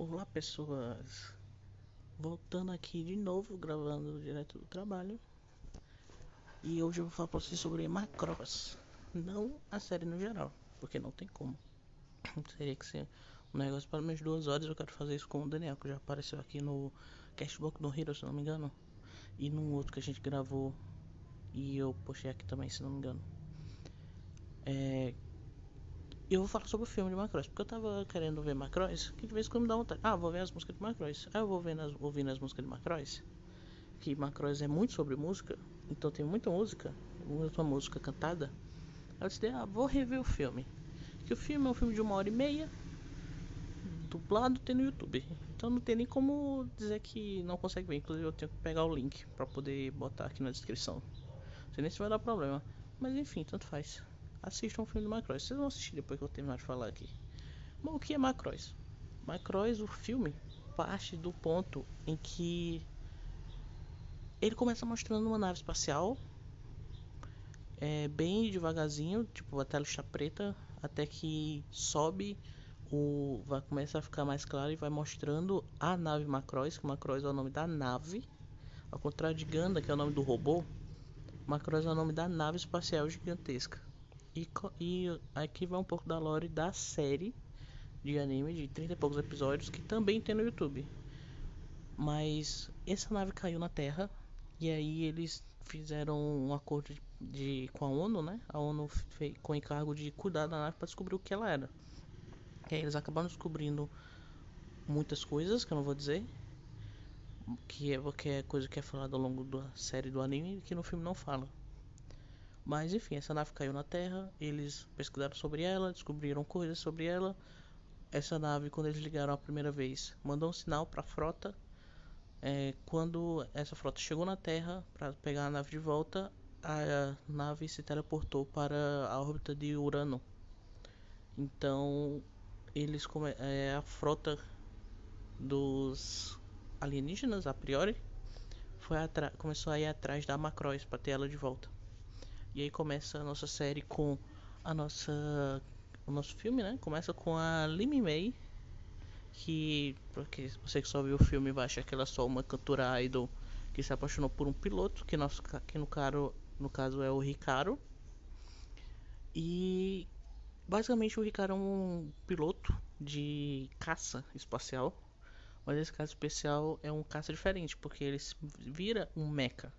Olá pessoas, voltando aqui de novo, gravando direto do trabalho. E hoje eu vou falar pra vocês sobre Macross. Não a série no geral, porque não tem como. Teria que ser um negócio para mais duas horas. Eu quero fazer isso com o Daniel, que já apareceu aqui no Cashbox do Hero, se não me engano. E num outro que a gente gravou e eu postei aqui também, se não me engano. É, eu vou falar sobre o filme de Macross, porque eu tava querendo ver Macross, que de vez em quando me dá vontade. Ah, vou ver as músicas de Macross. Aí eu vou vendo as, ouvindo as músicas de Macross, que Macross é muito sobre música, então tem muita música, muita música cantada. Aí eu disse, ah, vou rever o filme. Que o filme é um filme de uma hora e meia, dublado tem no YouTube. Então não tem nem como dizer que não consegue ver. Inclusive eu tenho que pegar o link para poder botar aqui na descrição. Não sei nem se vai dar problema. Mas enfim, tanto faz assistam o filme de Macross. Vocês vão assistir depois que eu terminar de falar aqui. Bom, o que é Macross? Macross, o filme, parte do ponto em que ele começa mostrando uma nave espacial é, bem devagarzinho, tipo a tela está preta, até que sobe, o vai começar a ficar mais claro e vai mostrando a nave Macross, que Macross é o nome da nave, ao contrário de Ganda, que é o nome do robô, Macross é o nome da nave espacial gigantesca. E, e aqui vai um pouco da lore da série de anime de 30 e poucos episódios que também tem no YouTube. Mas essa nave caiu na Terra e aí eles fizeram um acordo de, de com a ONU, né? A ONU fez com o encargo de cuidar da nave para descobrir o que ela era. E aí eles acabaram descobrindo muitas coisas que eu não vou dizer, que é, que é coisa que é falada ao longo da série do anime que no filme não fala. Mas enfim, essa nave caiu na Terra, eles pesquisaram sobre ela, descobriram coisas sobre ela. Essa nave, quando eles ligaram a primeira vez, mandou um sinal para a frota. É, quando essa frota chegou na Terra para pegar a nave de volta, a nave se teleportou para a órbita de Urano. Então, eles é, a frota dos alienígenas a priori foi começou a ir atrás da Macross para ter ela de volta. E aí começa a nossa série com a nossa o nosso filme, né? Começa com a Limi May, que porque você que só viu o filme vai achar que ela é só uma cantora idol que se apaixonou por um piloto, que nosso que no caro no caso é o Ricardo. E basicamente o Ricardo é um piloto de caça espacial. Mas esse caso especial é um caça diferente, porque ele vira um mecha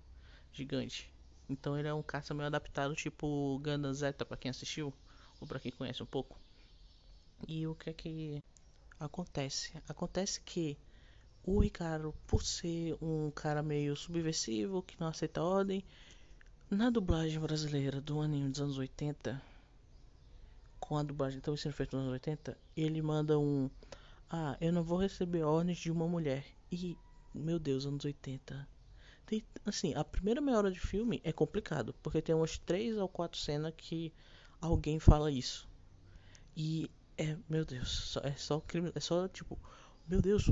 gigante. Então ele é um caça meio adaptado, tipo Gundam Zeta, para quem assistiu, ou para quem conhece um pouco. E o que é que acontece? Acontece que o Ricardo, por ser um cara meio subversivo, que não aceita ordem, na dublagem brasileira do anime dos anos 80, com a dublagem também sendo feita nos anos 80, ele manda um Ah, eu não vou receber ordens de uma mulher. E, meu Deus, anos 80 tem, assim, a primeira meia hora de filme é complicado, porque tem umas três ou quatro cenas que alguém fala isso. E é, meu Deus, é só crime, é só tipo, meu Deus,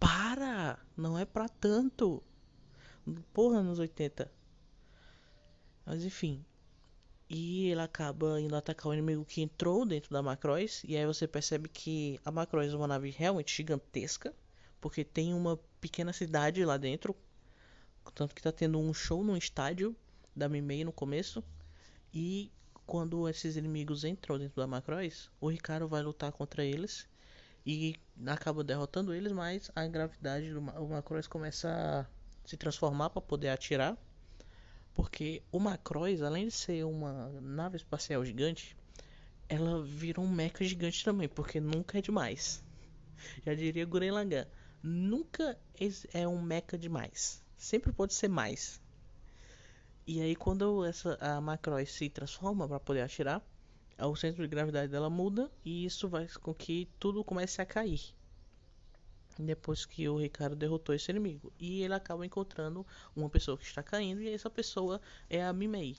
para! Não é pra tanto. Porra, nos 80. Mas enfim. E ele acaba indo atacar o inimigo que entrou dentro da Macross. E aí você percebe que a Macross é uma nave realmente gigantesca. Porque tem uma pequena cidade lá dentro tanto que tá tendo um show no estádio da Mimei no começo. E quando esses inimigos entram dentro da Macross, o Ricardo vai lutar contra eles e acaba derrotando eles, mas a gravidade do Macross começa a se transformar para poder atirar. Porque o Macross, além de ser uma nave espacial gigante, ela vira um mecha gigante também, porque nunca é demais. Já diria Guren Lagann, nunca é um mecha demais sempre pode ser mais. E aí quando essa a Macross se transforma para poder atirar, o centro de gravidade dela muda e isso vai com que tudo comece a cair. Depois que o Ricardo derrotou esse inimigo. E ele acaba encontrando uma pessoa que está caindo e essa pessoa é a Mimei.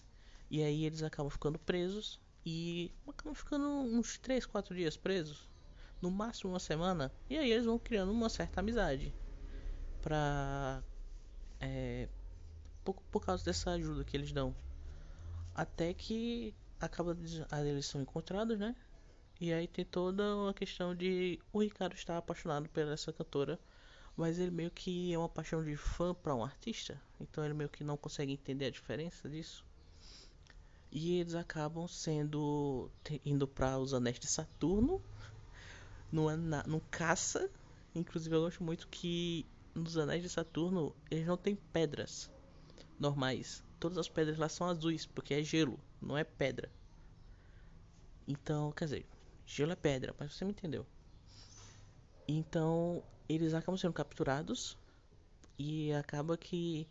E aí eles acabam ficando presos e acabam ficando uns 3, 4 dias presos. No máximo uma semana. E aí eles vão criando uma certa amizade. Pra é, por, por causa dessa ajuda que eles dão. Até que acaba eles são encontrados, né? E aí tem toda uma questão de o Ricardo estar apaixonado por essa cantora, mas ele meio que é uma paixão de fã para um artista, então ele meio que não consegue entender a diferença disso. E eles acabam sendo indo para os anéis de Saturno, no, no caça. Inclusive eu gosto muito que nos anéis de Saturno eles não têm pedras normais. Todas as pedras lá são azuis, porque é gelo, não é pedra. Então, quer dizer, Gelo é pedra, mas você me entendeu. Então, eles acabam sendo capturados e acaba que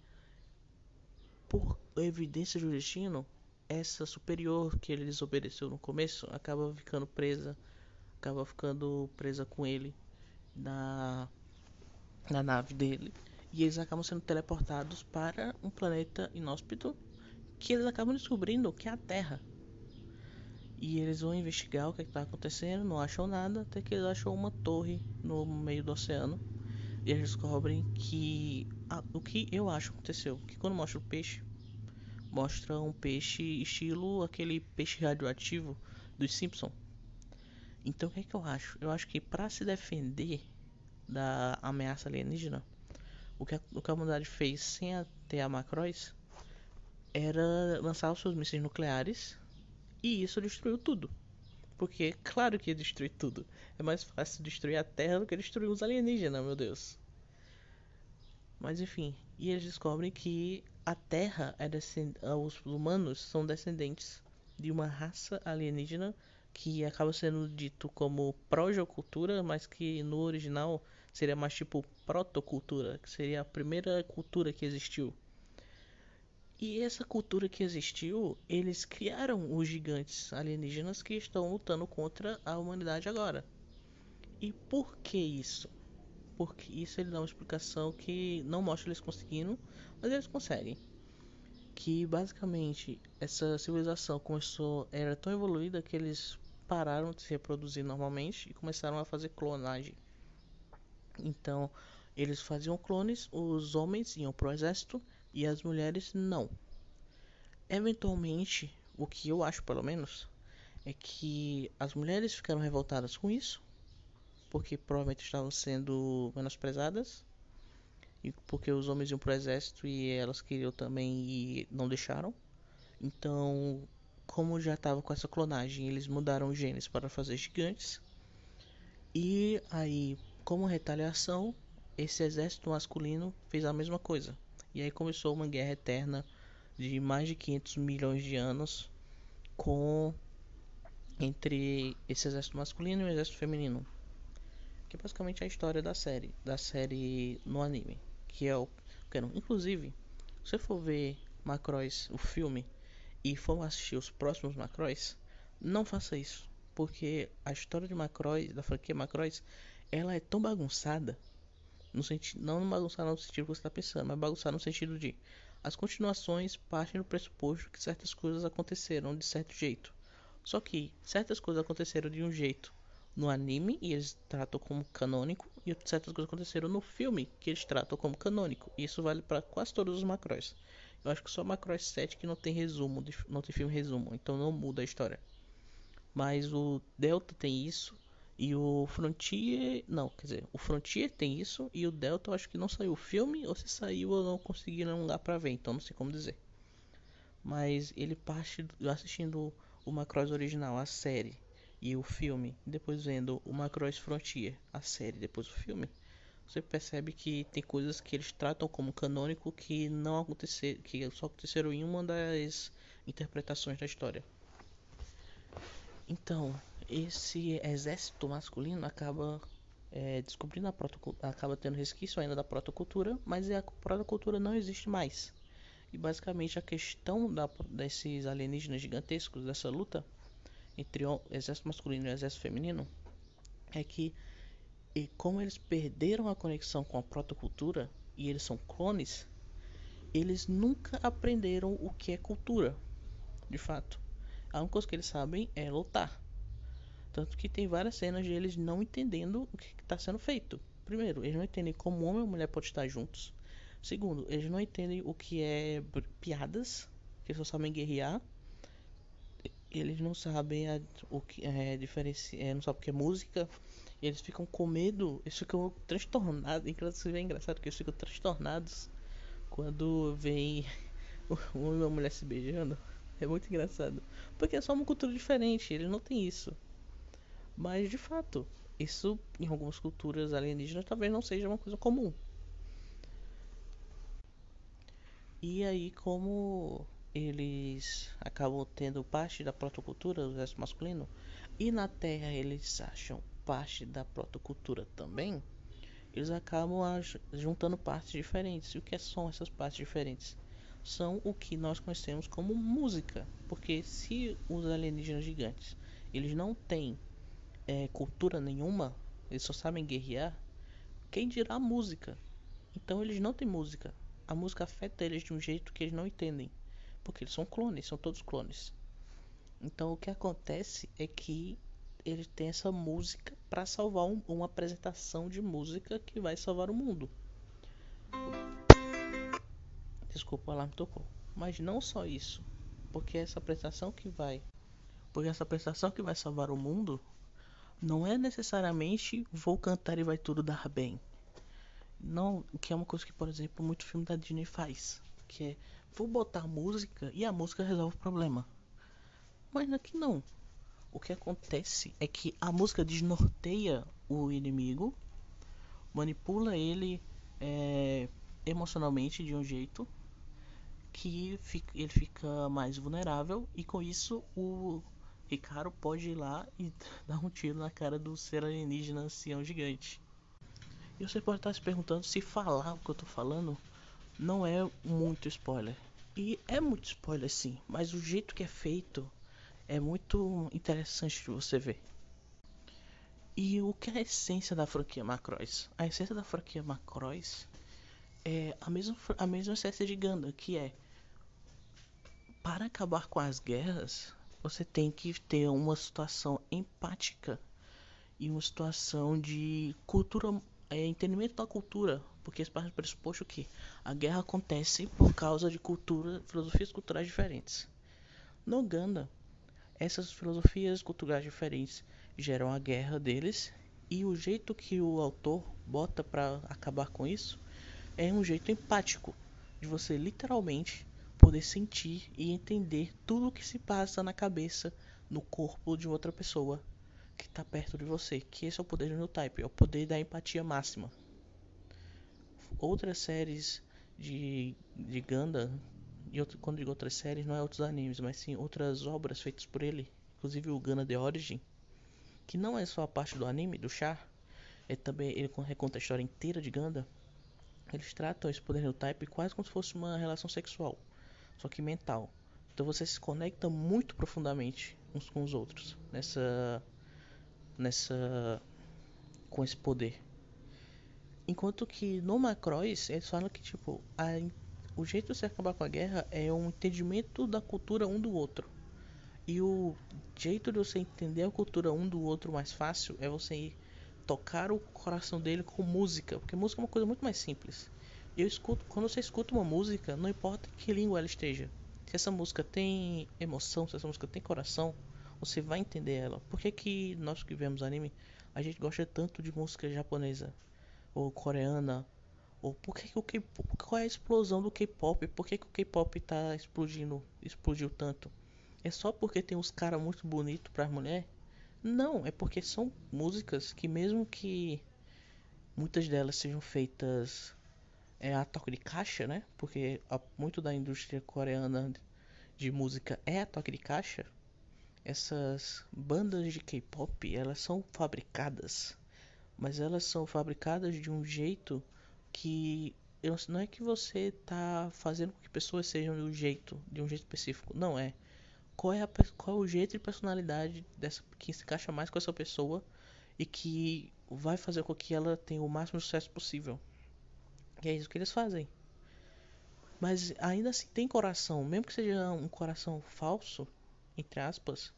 por evidência do destino, essa superior que ele desobedeceu no começo acaba ficando presa, acaba ficando presa com ele na na nave dele e eles acabam sendo teleportados para um planeta inóspito que eles acabam descobrindo que é a Terra. E eles vão investigar o que é está acontecendo, não acham nada, até que eles acham uma torre no meio do oceano. E eles descobrem que o que eu acho aconteceu, que quando mostra o peixe, mostra um peixe estilo aquele peixe radioativo dos Simpson. Então o que é que eu acho? Eu acho que para se defender da ameaça alienígena, o que a, o que a humanidade fez sem ter a Macross era lançar os seus mísseis nucleares e isso destruiu tudo. Porque, claro que ia destruir tudo. É mais fácil destruir a Terra do que destruir os alienígenas, meu Deus. Mas enfim, e eles descobrem que a Terra é descend... os humanos são descendentes de uma raça alienígena que acaba sendo dito como protocultura, mas que no original seria mais tipo protocultura, que seria a primeira cultura que existiu. E essa cultura que existiu, eles criaram os gigantes alienígenas que estão lutando contra a humanidade agora. E por que isso? Porque isso ele dá uma explicação que não mostra eles conseguindo, mas eles conseguem. Que basicamente essa civilização começou era tão evoluída que eles pararam de se reproduzir normalmente e começaram a fazer clonagem. Então, eles faziam clones, os homens iam pro exército e as mulheres não. Eventualmente, o que eu acho pelo menos é que as mulheres ficaram revoltadas com isso, porque provavelmente estavam sendo menosprezadas, e porque os homens iam pro exército e elas queriam também e não deixaram. Então, como já estava com essa clonagem, eles mudaram os genes para fazer gigantes. E aí, como retaliação, esse exército masculino fez a mesma coisa. E aí começou uma guerra eterna de mais de 500 milhões de anos com entre esse exército masculino e o exército feminino. Que é basicamente a história da série, da série no anime, que é o inclusive, se você for ver Macross, o filme, e for assistir os próximos Macross, não faça isso, porque a história de Macross, da franquia Macross, ela é tão bagunçada no sentido, não bagunçar no sentido que você está pensando, mas bagunçar no sentido de as continuações partem do pressuposto que certas coisas aconteceram de certo jeito. Só que certas coisas aconteceram de um jeito no anime e eles tratam como canônico e certas coisas aconteceram no filme que eles tratam como canônico. E isso vale para quase todos os Macross. Eu acho que só Macross 7 que não tem resumo, não tem filme resumo, então não muda a história. Mas o Delta tem isso e o Frontier. Não, quer dizer, o Frontier tem isso. E o Delta eu acho que não saiu o filme. Ou se saiu eu não consegui não lá pra ver. Então não sei como dizer. Mas ele parte assistindo o Macross original, a série. E o filme. Depois vendo o Macross Frontier, a série, depois o filme. Você percebe que tem coisas que eles tratam como canônico que não aconteceram. Que só aconteceram em uma das interpretações da história. Então, esse exército masculino acaba é, descobrindo a protocultura, acaba tendo resquício ainda da protocultura, mas a protocultura não existe mais. E basicamente a questão da, desses alienígenas gigantescos, dessa luta entre o exército masculino e o exército feminino, é que e como eles perderam a conexão com a protocultura e eles são clones, eles nunca aprenderam o que é cultura, de fato. A única coisa que eles sabem é lutar. Tanto que tem várias cenas de eles não entendendo o que está sendo feito. Primeiro, eles não entendem como homem e mulher podem estar juntos. Segundo, eles não entendem o que é piadas, que só sabem guerrear. eles não sabem a, o que é diferenciar, é, não sabem o que é música. eles ficam com medo, eles ficam transtornados. Inclusive é engraçado que eles ficam transtornados quando vem uma e uma mulher se beijando. É muito engraçado. Porque é só uma cultura diferente, eles não têm isso. Mas de fato, isso em algumas culturas alienígenas talvez não seja uma coisa comum. E aí como eles acabam tendo parte da protocultura do exército masculino e na Terra eles acham parte da protocultura também, eles acabam juntando partes diferentes. E o que são essas partes diferentes? São o que nós conhecemos como música, porque se os alienígenas gigantes eles não têm é, cultura nenhuma, eles só sabem guerrear, quem dirá música? Então eles não têm música. A música afeta eles de um jeito que eles não entendem. Porque eles são clones, são todos clones. Então o que acontece é que ele tem essa música para salvar um, uma apresentação de música que vai salvar o mundo. Desculpa, o alarme tocou. Mas não só isso, porque essa apresentação que vai, porque essa apresentação que vai salvar o mundo não é necessariamente vou cantar e vai tudo dar bem. Não, que é uma coisa que, por exemplo, muito filme da Disney faz, que é vou botar música e a música resolve o problema. Mas aqui não. O que acontece é que a música desnorteia o inimigo, manipula ele é, emocionalmente de um jeito que ele fica mais vulnerável e com isso o Ricardo pode ir lá e dar um tiro na cara do ser alienígena ancião gigante. E você pode estar se perguntando se falar o que eu estou falando não é muito spoiler. E é muito spoiler sim, mas o jeito que é feito é muito interessante de você ver. E o que é a essência da franquia Macross? A essência da franquia Macross é a mesma, a mesma essência de Ganda, que é para acabar com as guerras, você tem que ter uma situação empática e uma situação de cultura é, entendimento da cultura, porque esse parte do pressuposto que a guerra acontece por causa de cultura, filosofias culturais diferentes. No Uganda, essas filosofias culturais diferentes geram a guerra deles e o jeito que o autor bota para acabar com isso é um jeito empático de você literalmente poder sentir e entender tudo o que se passa na cabeça, no corpo de outra pessoa que está perto de você, que esse é o poder do Type, é o poder da empatia máxima. Outras séries de, de Ganda, e outro, quando digo outras séries, não é outros animes, mas sim outras obras feitas por ele, inclusive o Ganda The Origin, que não é só a parte do anime, do char, é também ele reconta a história inteira de Ganda. Eles tratam esse poder do Type quase como se fosse uma relação sexual, só que mental. Então você se conecta muito profundamente uns com os outros nessa nessa com esse poder. Enquanto que no Macross eles falam que tipo a, o jeito de você acabar com a guerra é um entendimento da cultura um do outro. E o jeito de você entender a cultura um do outro mais fácil é você tocar o coração dele com música, porque música é uma coisa muito mais simples. Eu escuto, quando você escuta uma música, não importa que língua ela esteja. Se essa música tem emoção, se essa música tem coração, você vai entender ela. Por que, que nós que vemos anime, a gente gosta tanto de música japonesa ou coreana? Ou por que, que o K qual é a explosão do K-pop? Por que, que o K-pop tá explodindo, explodiu tanto? É só porque tem uns caras muito bonitos para mulher? Não, é porque são músicas que mesmo que muitas delas sejam feitas é a toque de caixa, né? Porque a, muito da indústria coreana de música é a toque de caixa essas bandas de K-pop, elas são fabricadas, mas elas são fabricadas de um jeito que não é que você tá fazendo com que pessoas sejam de um jeito, de um jeito específico, não é. Qual é, a, qual é o jeito e personalidade dessa que se encaixa mais com essa pessoa e que vai fazer com que ela tenha o máximo sucesso possível. E é isso que eles fazem. Mas ainda assim tem coração, mesmo que seja um coração falso, entre aspas,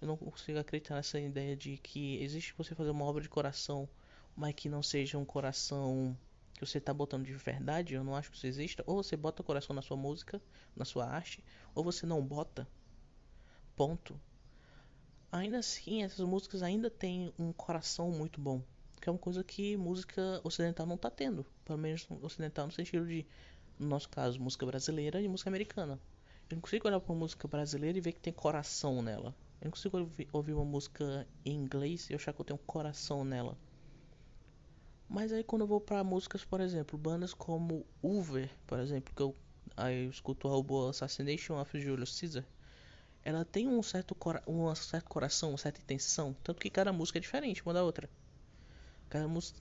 eu não consigo acreditar nessa ideia de que existe você fazer uma obra de coração, mas que não seja um coração que você está botando de verdade. Eu não acho que isso exista. Ou você bota coração na sua música, na sua arte, ou você não bota. Ponto. ainda assim essas músicas ainda têm um coração muito bom. Que é uma coisa que música ocidental não tá tendo. Pelo menos ocidental no sentido de, no nosso caso, música brasileira e música americana. Eu não consigo olhar uma música brasileira e ver que tem coração nela. Eu não consigo ouvir, uma música em inglês e achar que eu tenho coração nela. Mas aí quando eu vou para músicas, por exemplo, bandas como Uber, por exemplo, que eu, aí eu escuto o álbum Assassination of Julius Caesar, ela tem um certo, cora um certo coração, uma certa intenção, tanto que cada música é diferente uma da outra.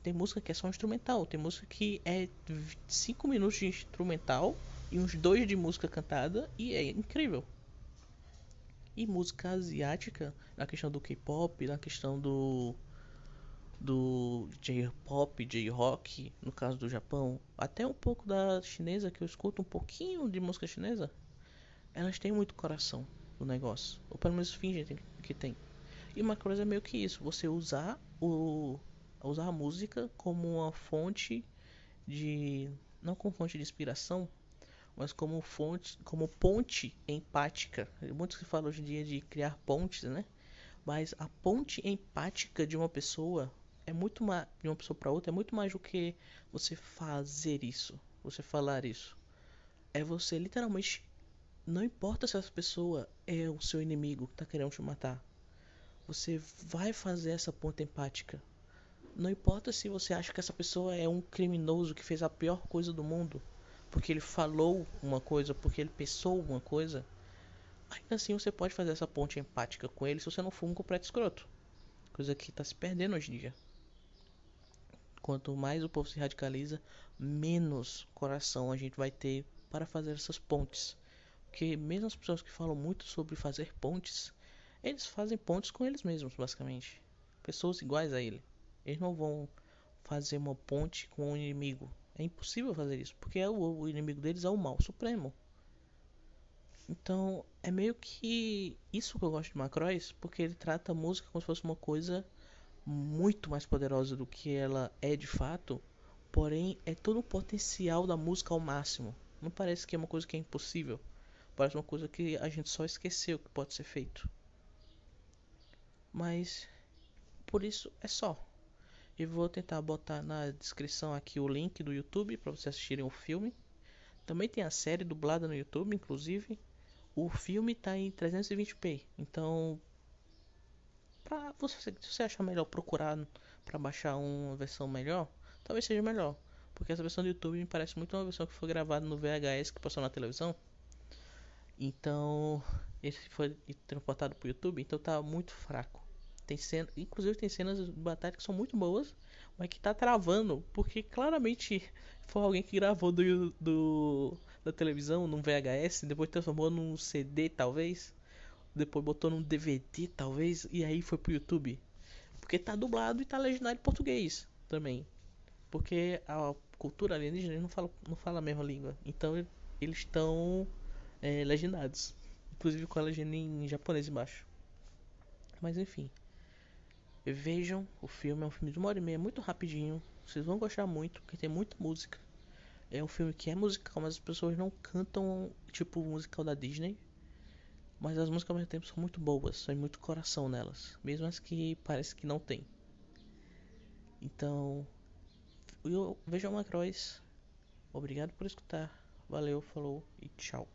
Tem música que é só instrumental, tem música que é 5 minutos de instrumental e uns dois de música cantada e é incrível. E música asiática, na questão do K-pop, na questão do do J-pop, J-rock, no caso do Japão, até um pouco da chinesa que eu escuto um pouquinho de música chinesa, elas têm muito coração no negócio, ou pelo menos fingem que tem. E uma coisa é meio que isso, você usar o usar a música como uma fonte de não como fonte de inspiração, mas como fonte, como ponte empática. Muitos que falam hoje em dia de criar pontes, né? Mas a ponte empática de uma pessoa é muito mais de uma pessoa para outra é muito mais do que você fazer isso, você falar isso. É você literalmente não importa se essa pessoa é o seu inimigo que tá querendo te matar. Você vai fazer essa ponte empática. Não importa se você acha que essa pessoa é um criminoso que fez a pior coisa do mundo porque ele falou uma coisa, porque ele pensou uma coisa, ainda assim você pode fazer essa ponte empática com ele se você não for um completo escroto. Coisa que está se perdendo hoje em dia. Quanto mais o povo se radicaliza, menos coração a gente vai ter para fazer essas pontes. Porque mesmo as pessoas que falam muito sobre fazer pontes, eles fazem pontes com eles mesmos, basicamente. Pessoas iguais a ele. Eles não vão fazer uma ponte com um inimigo. É impossível fazer isso, porque é o, o inimigo deles é o mal supremo. Então, é meio que isso que eu gosto de Macross, porque ele trata a música como se fosse uma coisa muito mais poderosa do que ela é de fato, porém é todo o potencial da música ao máximo. Não parece que é uma coisa que é impossível, parece uma coisa que a gente só esqueceu que pode ser feito. Mas por isso é só. E vou tentar botar na descrição aqui o link do YouTube para vocês assistirem o filme. Também tem a série dublada no YouTube, inclusive. O filme está em 320p, então para você, se você achar melhor procurar para baixar uma versão melhor, talvez seja melhor, porque essa versão do YouTube me parece muito uma versão que foi gravada no VHS que passou na televisão. Então, esse foi transportado para o YouTube, então tá muito fraco. Tem cena, inclusive tem cenas de batalha que são muito boas, mas que tá travando, porque claramente foi alguém que gravou do, do da televisão num VHS, depois transformou num CD talvez, depois botou num DVD talvez e aí foi pro YouTube. Porque tá dublado e tá legendado em português também. Porque a cultura alienígena não fala, não fala a mesma língua. Então eles estão é, legendados. Inclusive com a legenda em japonês embaixo. Mas enfim. Vejam o filme, é um filme de uma hora e meia, muito rapidinho. Vocês vão gostar muito, porque tem muita música. É um filme que é musical, mas as pessoas não cantam tipo musical da Disney. Mas as músicas ao mesmo tempo são muito boas, tem muito coração nelas, mesmo as que parece que não tem. Então, eu vejo Macross. Obrigado por escutar. Valeu, falou e tchau.